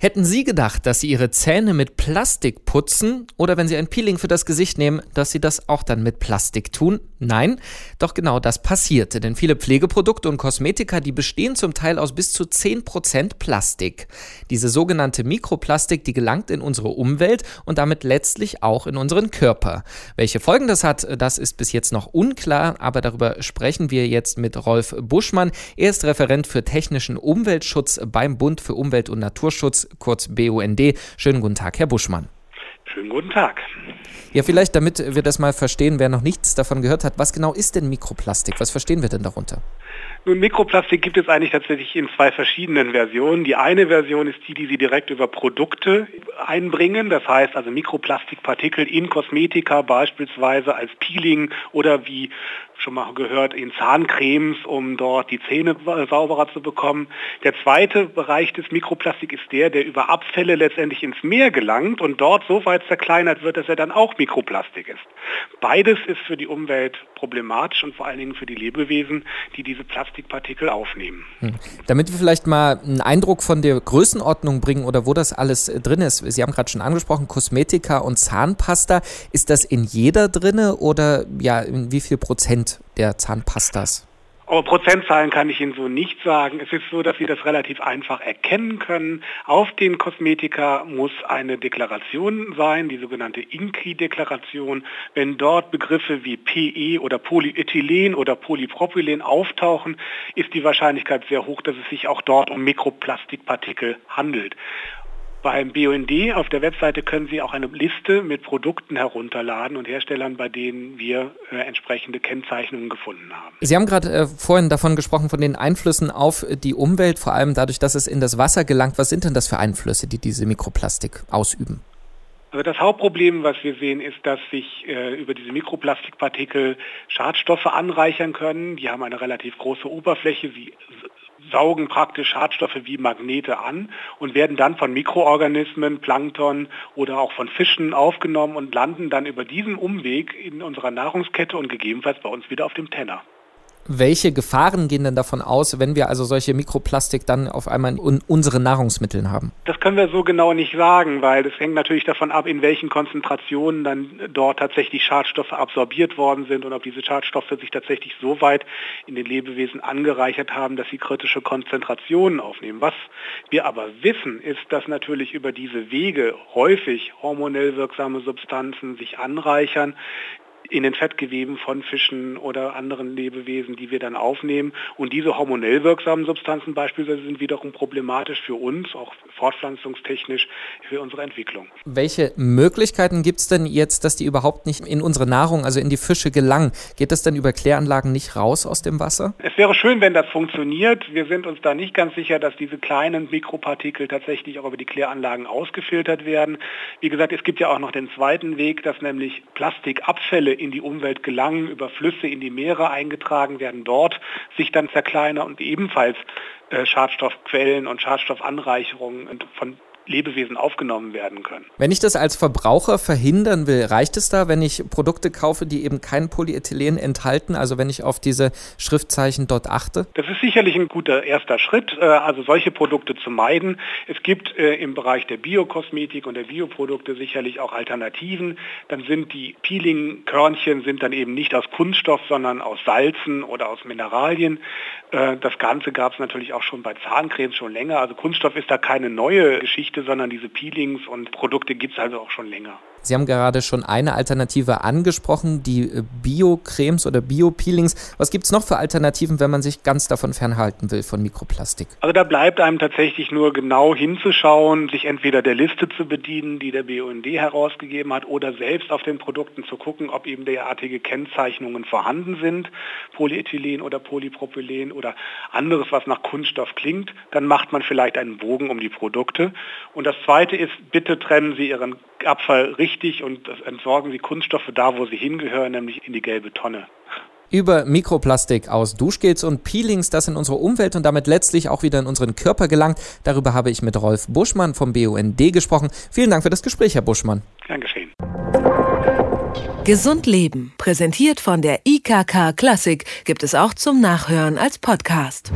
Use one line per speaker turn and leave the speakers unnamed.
Hätten Sie gedacht, dass Sie Ihre Zähne mit Plastik putzen oder wenn Sie ein Peeling für das Gesicht nehmen, dass Sie das auch dann mit Plastik tun? Nein, doch genau das passierte, denn viele Pflegeprodukte und Kosmetika, die bestehen zum Teil aus bis zu 10% Plastik. Diese sogenannte Mikroplastik, die gelangt in unsere Umwelt und damit letztlich auch in unseren Körper. Welche Folgen das hat, das ist bis jetzt noch unklar, aber darüber sprechen wir jetzt mit Rolf Buschmann. Er ist Referent für technischen Umweltschutz beim Bund für Umwelt und Naturschutz kurz BUND. Schönen guten Tag, Herr Buschmann.
Schönen guten Tag.
Ja, vielleicht damit wir das mal verstehen, wer noch nichts davon gehört hat, was genau ist denn Mikroplastik? Was verstehen wir denn darunter?
Nun, Mikroplastik gibt es eigentlich tatsächlich in zwei verschiedenen Versionen. Die eine Version ist die, die Sie direkt über Produkte einbringen. Das heißt also Mikroplastikpartikel in Kosmetika beispielsweise als Peeling oder wie schon mal gehört, in Zahncremes, um dort die Zähne sauberer zu bekommen. Der zweite Bereich des Mikroplastik ist der, der über Abfälle letztendlich ins Meer gelangt und dort so weit zerkleinert wird, dass er dann auch Mikroplastik ist. Beides ist für die Umwelt problematisch und vor allen Dingen für die Lebewesen, die diese Plastikpartikel aufnehmen.
Hm. Damit wir vielleicht mal einen Eindruck von der Größenordnung bringen oder wo das alles drin ist. Sie haben gerade schon angesprochen, Kosmetika und Zahnpasta. Ist das in jeder drinne oder ja, in wie viel Prozent der Zahnpastas?
Aber Prozentzahlen kann ich Ihnen so nicht sagen. Es ist so, dass Sie das relativ einfach erkennen können. Auf den Kosmetika muss eine Deklaration sein, die sogenannte INCRI-Deklaration. Wenn dort Begriffe wie PE oder Polyethylen oder Polypropylen auftauchen, ist die Wahrscheinlichkeit sehr hoch, dass es sich auch dort um Mikroplastikpartikel handelt. Beim BUND auf der Webseite können Sie auch eine Liste mit Produkten herunterladen und Herstellern, bei denen wir äh, entsprechende Kennzeichnungen gefunden haben.
Sie haben gerade äh, vorhin davon gesprochen, von den Einflüssen auf die Umwelt, vor allem dadurch, dass es in das Wasser gelangt. Was sind denn das für Einflüsse, die diese Mikroplastik ausüben?
Also das Hauptproblem, was wir sehen, ist, dass sich äh, über diese Mikroplastikpartikel Schadstoffe anreichern können. Die haben eine relativ große Oberfläche. Sie saugen praktisch Schadstoffe wie Magnete an und werden dann von Mikroorganismen, Plankton oder auch von Fischen aufgenommen und landen dann über diesen Umweg in unserer Nahrungskette und gegebenenfalls bei uns wieder auf dem Tenner.
Welche Gefahren gehen denn davon aus, wenn wir also solche Mikroplastik dann auf einmal in unseren Nahrungsmitteln haben?
Das können wir so genau nicht sagen, weil das hängt natürlich davon ab, in welchen Konzentrationen dann dort tatsächlich Schadstoffe absorbiert worden sind und ob diese Schadstoffe sich tatsächlich so weit in den Lebewesen angereichert haben, dass sie kritische Konzentrationen aufnehmen. Was wir aber wissen, ist, dass natürlich über diese Wege häufig hormonell wirksame Substanzen sich anreichern, in den Fettgeweben von Fischen oder anderen Lebewesen, die wir dann aufnehmen. Und diese hormonell wirksamen Substanzen beispielsweise sind wiederum problematisch für uns, auch fortpflanzungstechnisch für unsere Entwicklung.
Welche Möglichkeiten gibt es denn jetzt, dass die überhaupt nicht in unsere Nahrung, also in die Fische gelangen? Geht das denn über Kläranlagen nicht raus aus dem Wasser?
Es wäre schön, wenn das funktioniert. Wir sind uns da nicht ganz sicher, dass diese kleinen Mikropartikel tatsächlich auch über die Kläranlagen ausgefiltert werden. Wie gesagt, es gibt ja auch noch den zweiten Weg, dass nämlich Plastikabfälle in die Umwelt gelangen, über Flüsse in die Meere eingetragen werden, dort sich dann zerkleinern und ebenfalls äh, Schadstoffquellen und Schadstoffanreicherungen von Lebewesen aufgenommen werden können.
Wenn ich das als Verbraucher verhindern will, reicht es da, wenn ich Produkte kaufe, die eben kein Polyethylen enthalten, also wenn ich auf diese Schriftzeichen dort achte?
Das ist sicherlich ein guter erster Schritt, äh, also solche Produkte zu meiden. Es gibt äh, im Bereich der Biokosmetik und der Bioprodukte sicherlich auch Alternativen. Dann sind die Peeling-Körnchen sind dann eben nicht aus Kunststoff, sondern aus Salzen oder aus Mineralien. Äh, das Ganze gab es natürlich auch schon bei Zahncremes schon länger. Also Kunststoff ist da keine neue Geschichte Produkte, sondern diese Peelings und Produkte gibt es also auch schon länger.
Sie haben gerade schon eine Alternative angesprochen, die äh, Bio-Cremes oder Bio-Peelings. Was gibt es noch für Alternativen, wenn man sich ganz davon fernhalten will von Mikroplastik?
Also da bleibt einem tatsächlich nur genau hinzuschauen, sich entweder der Liste zu bedienen, die der BUND herausgegeben hat, oder selbst auf den Produkten zu gucken, ob eben derartige Kennzeichnungen vorhanden sind, Polyethylen oder Polypropylen oder anderes, was nach Kunststoff klingt. Dann macht man vielleicht einen Bogen um die Produkte. Und das Zweite ist, bitte trennen Sie Ihren Abfall richtig und entsorgen Sie Kunststoffe da, wo sie hingehören, nämlich in die gelbe Tonne.
Über Mikroplastik aus Duschgels und Peelings, das in unsere Umwelt und damit letztlich auch wieder in unseren Körper gelangt. Darüber habe ich mit Rolf Buschmann vom BUND gesprochen. Vielen Dank für das Gespräch, Herr Buschmann.
Gern geschehen.
Gesund Leben, präsentiert von der IKK Klassik, gibt es auch zum Nachhören als Podcast.